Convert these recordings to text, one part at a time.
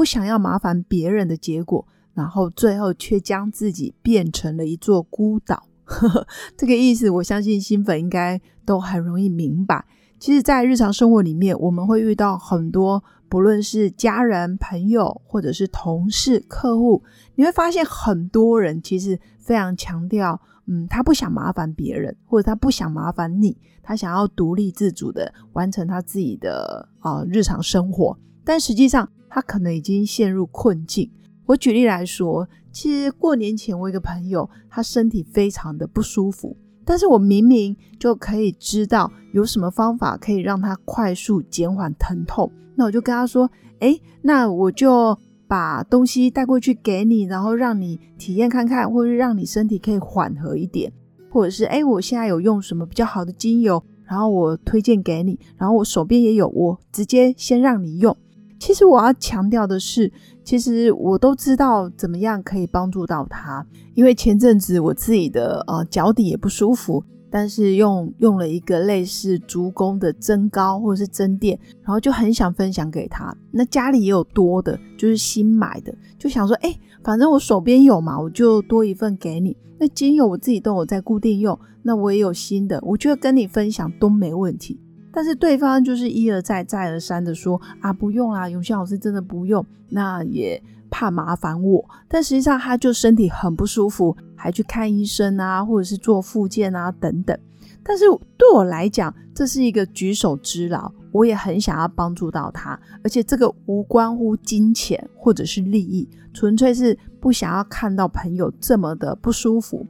不想要麻烦别人的结果，然后最后却将自己变成了一座孤岛。这个意思，我相信新粉应该都很容易明白。其实，在日常生活里面，我们会遇到很多，不论是家人、朋友，或者是同事、客户，你会发现很多人其实非常强调，嗯，他不想麻烦别人，或者他不想麻烦你，他想要独立自主的完成他自己的啊日常生活，但实际上。他可能已经陷入困境。我举例来说，其实过年前我一个朋友，他身体非常的不舒服，但是我明明就可以知道有什么方法可以让他快速减缓疼痛，那我就跟他说：“哎，那我就把东西带过去给你，然后让你体验看看，或者让你身体可以缓和一点，或者是哎，我现在有用什么比较好的精油，然后我推荐给你，然后我手边也有，我直接先让你用。”其实我要强调的是，其实我都知道怎么样可以帮助到他，因为前阵子我自己的呃脚底也不舒服，但是用用了一个类似足弓的增高或者是增垫，然后就很想分享给他。那家里也有多的，就是新买的，就想说，哎，反正我手边有嘛，我就多一份给你。那精油我自己都有在固定用，那我也有新的，我觉得跟你分享都没问题。但是对方就是一而再、再而三的说啊，不用啦，永新老师真的不用，那也怕麻烦我。但实际上他就身体很不舒服，还去看医生啊，或者是做复健啊等等。但是对我来讲，这是一个举手之劳，我也很想要帮助到他，而且这个无关乎金钱或者是利益，纯粹是不想要看到朋友这么的不舒服。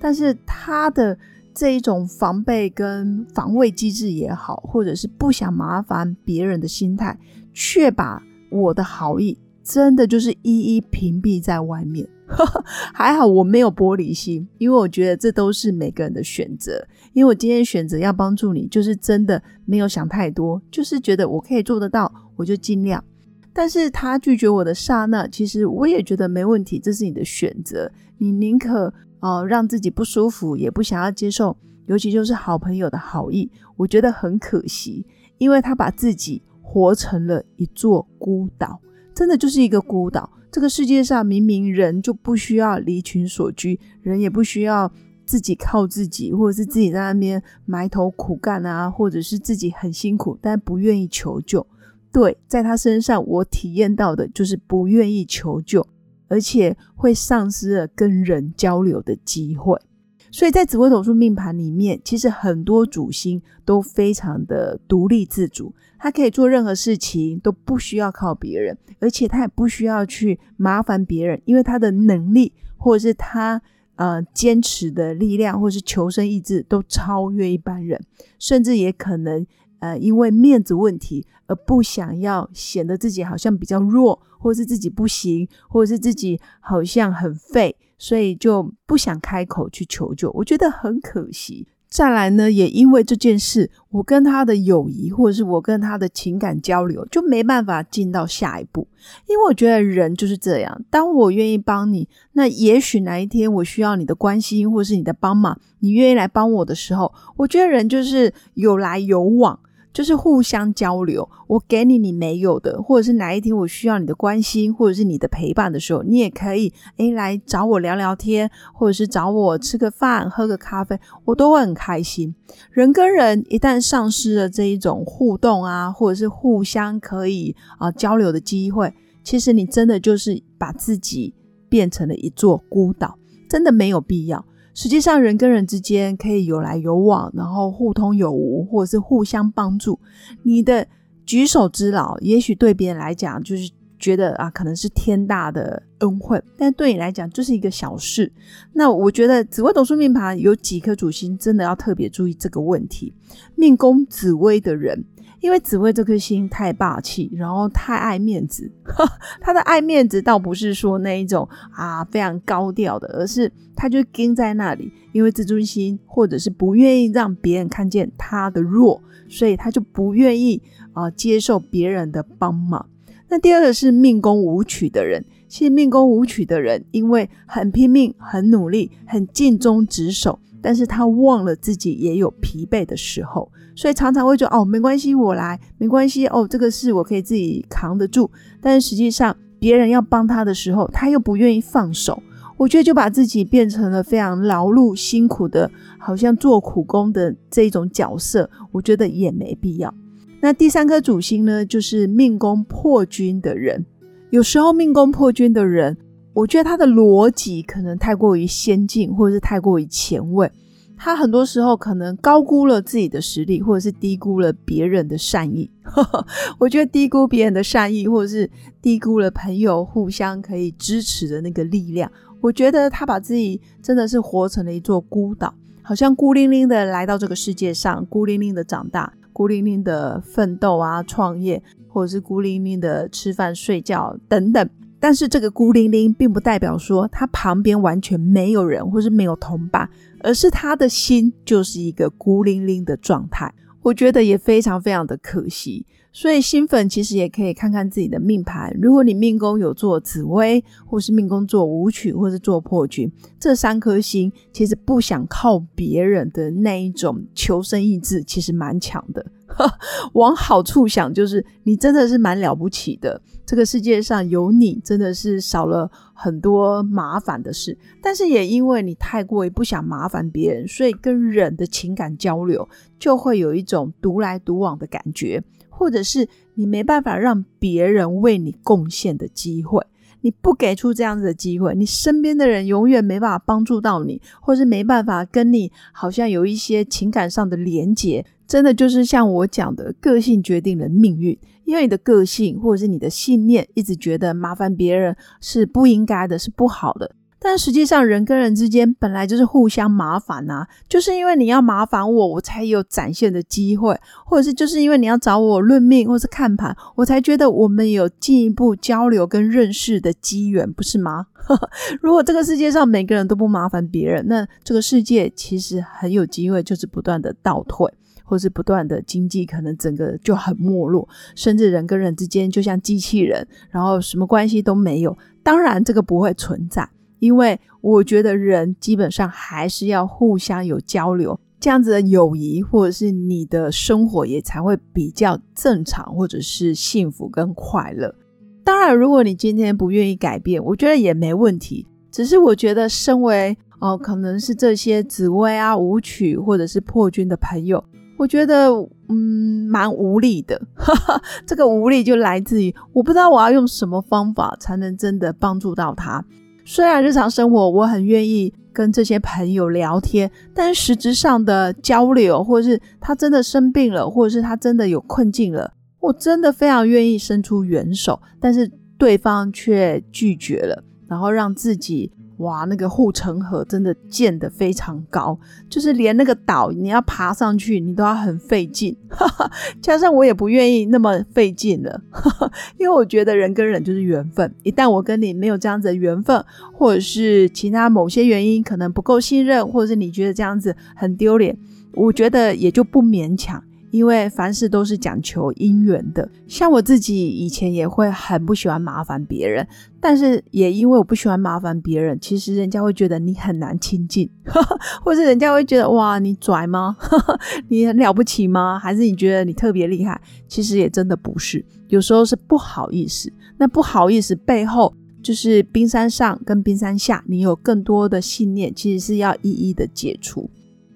但是他的。这一种防备跟防卫机制也好，或者是不想麻烦别人的心态，却把我的好意真的就是一一屏蔽在外面。还好我没有玻璃心，因为我觉得这都是每个人的选择。因为我今天选择要帮助你，就是真的没有想太多，就是觉得我可以做得到，我就尽量。但是他拒绝我的刹那，其实我也觉得没问题，这是你的选择，你宁可。哦，让自己不舒服，也不想要接受，尤其就是好朋友的好意，我觉得很可惜，因为他把自己活成了一座孤岛，真的就是一个孤岛。这个世界上明明人就不需要离群所居，人也不需要自己靠自己，或者是自己在那边埋头苦干啊，或者是自己很辛苦但不愿意求救。对，在他身上我体验到的就是不愿意求救。而且会丧失了跟人交流的机会，所以在紫微斗数命盘里面，其实很多主星都非常的独立自主，他可以做任何事情都不需要靠别人，而且他也不需要去麻烦别人，因为他的能力或者是他呃坚持的力量或者是求生意志都超越一般人，甚至也可能。呃，因为面子问题而不想要显得自己好像比较弱，或是自己不行，或者是自己好像很废，所以就不想开口去求救。我觉得很可惜。再来呢，也因为这件事，我跟他的友谊，或者是我跟他的情感交流，就没办法进到下一步。因为我觉得人就是这样，当我愿意帮你，那也许哪一天我需要你的关心，或是你的帮忙，你愿意来帮我的时候，我觉得人就是有来有往。就是互相交流，我给你你没有的，或者是哪一天我需要你的关心，或者是你的陪伴的时候，你也可以诶来找我聊聊天，或者是找我吃个饭、喝个咖啡，我都会很开心。人跟人一旦丧失了这一种互动啊，或者是互相可以啊交流的机会，其实你真的就是把自己变成了一座孤岛，真的没有必要。实际上，人跟人之间可以有来有往，然后互通有无，或者是互相帮助。你的举手之劳，也许对别人来讲就是觉得啊，可能是天大的恩惠，但对你来讲就是一个小事。那我觉得紫微斗数命盘有几颗主星，真的要特别注意这个问题。命宫紫微的人，因为紫薇这颗星太霸气，然后太爱面子。他的爱面子倒不是说那一种啊非常高调的，而是他就盯在那里，因为自尊心或者是不愿意让别人看见他的弱，所以他就不愿意啊接受别人的帮忙。那第二个是命宫舞曲的人，其实命宫舞曲的人，因为很拼命、很努力、很尽忠职守，但是他忘了自己也有疲惫的时候。所以常常会觉得哦，没关系，我来，没关系哦，这个事我可以自己扛得住。但是实际上，别人要帮他的时候，他又不愿意放手。我觉得就把自己变成了非常劳碌辛苦的，好像做苦工的这一种角色。我觉得也没必要。那第三颗主星呢，就是命宫破军的人。有时候命宫破军的人，我觉得他的逻辑可能太过于先进，或者是太过于前卫。他很多时候可能高估了自己的实力，或者是低估了别人的善意。我觉得低估别人的善意，或者是低估了朋友互相可以支持的那个力量。我觉得他把自己真的是活成了一座孤岛，好像孤零零的来到这个世界上，孤零零的长大，孤零零的奋斗啊，创业，或者是孤零零的吃饭、睡觉等等。但是这个孤零零，并不代表说他旁边完全没有人，或是没有同伴。而是他的心就是一个孤零零的状态，我觉得也非常非常的可惜。所以新粉其实也可以看看自己的命盘，如果你命宫有做紫薇，或是命宫做武曲，或是做破军，这三颗星其实不想靠别人的那一种求生意志，其实蛮强的。往好处想，就是你真的是蛮了不起的。这个世界上有你，真的是少了很多麻烦的事。但是也因为你太过于不想麻烦别人，所以跟人的情感交流就会有一种独来独往的感觉，或者是你没办法让别人为你贡献的机会。你不给出这样子的机会，你身边的人永远没办法帮助到你，或是没办法跟你好像有一些情感上的连结。真的就是像我讲的，个性决定了命运。因为你的个性或者是你的信念，一直觉得麻烦别人是不应该的，是不好的。但实际上，人跟人之间本来就是互相麻烦呐。就是因为你要麻烦我，我才有展现的机会；或者是就是因为你要找我论命或是看盘，我才觉得我们有进一步交流跟认识的机缘，不是吗？如果这个世界上每个人都不麻烦别人，那这个世界其实很有机会就是不断的倒退。或是不断的经济可能整个就很没落，甚至人跟人之间就像机器人，然后什么关系都没有。当然这个不会存在，因为我觉得人基本上还是要互相有交流，这样子的友谊或者是你的生活也才会比较正常，或者是幸福跟快乐。当然，如果你今天不愿意改变，我觉得也没问题。只是我觉得身为哦，可能是这些紫薇啊、舞曲或者是破军的朋友。我觉得嗯蛮无力的，这个无力就来自于我不知道我要用什么方法才能真的帮助到他。虽然日常生活我很愿意跟这些朋友聊天，但是实质上的交流，或者是他真的生病了，或者是他真的有困境了，我真的非常愿意伸出援手，但是对方却拒绝了，然后让自己。哇，那个护城河真的建得非常高，就是连那个岛你要爬上去，你都要很费劲。加上我也不愿意那么费劲了，因为我觉得人跟人就是缘分，一旦我跟你没有这样子的缘分，或者是其他某些原因可能不够信任，或者是你觉得这样子很丢脸，我觉得也就不勉强。因为凡事都是讲求姻缘的，像我自己以前也会很不喜欢麻烦别人，但是也因为我不喜欢麻烦别人，其实人家会觉得你很难亲近，或是人家会觉得哇你拽吗？你很了不起吗？还是你觉得你特别厉害？其实也真的不是，有时候是不好意思。那不好意思背后，就是冰山上跟冰山下，你有更多的信念，其实是要一一的解除。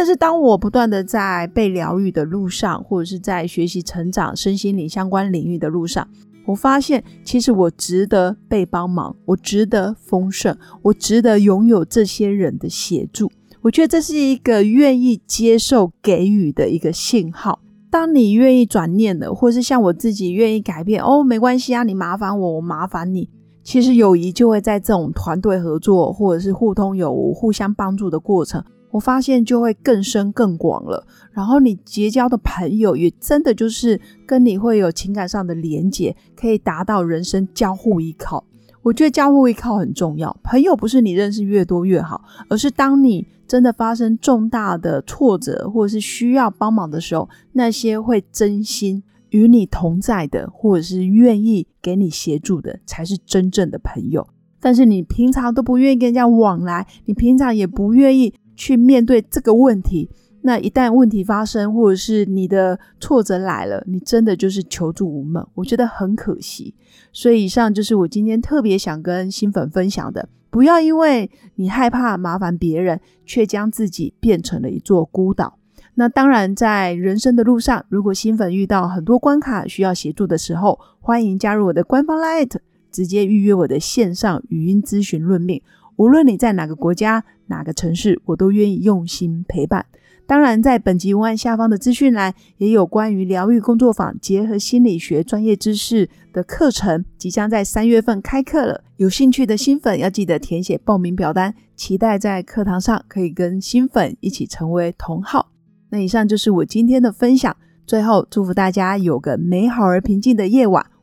但是，当我不断的在被疗愈的路上，或者是在学习成长、身心灵相关领域的路上，我发现，其实我值得被帮忙，我值得丰盛，我值得拥有这些人的协助。我觉得这是一个愿意接受给予的一个信号。当你愿意转念的，或是像我自己愿意改变，哦，没关系啊，你麻烦我，我麻烦你。其实友谊就会在这种团队合作，或者是互通有无、互相帮助的过程。我发现就会更深更广了。然后你结交的朋友也真的就是跟你会有情感上的连结，可以达到人生交互依靠。我觉得交互依靠很重要。朋友不是你认识越多越好，而是当你真的发生重大的挫折或者是需要帮忙的时候，那些会真心与你同在的，或者是愿意给你协助的，才是真正的朋友。但是你平常都不愿意跟人家往来，你平常也不愿意去面对这个问题。那一旦问题发生，或者是你的挫折来了，你真的就是求助无门，我觉得很可惜。所以以上就是我今天特别想跟新粉分享的：不要因为你害怕麻烦别人，却将自己变成了一座孤岛。那当然，在人生的路上，如果新粉遇到很多关卡需要协助的时候，欢迎加入我的官方 Light，直接预约我的线上语音咨询论命。无论你在哪个国家、哪个城市，我都愿意用心陪伴。当然，在本集文案下方的资讯栏也有关于疗愈工作坊结合心理学专业知识的课程，即将在三月份开课了。有兴趣的新粉要记得填写报名表单，期待在课堂上可以跟新粉一起成为同好。那以上就是我今天的分享，最后祝福大家有个美好而平静的夜晚，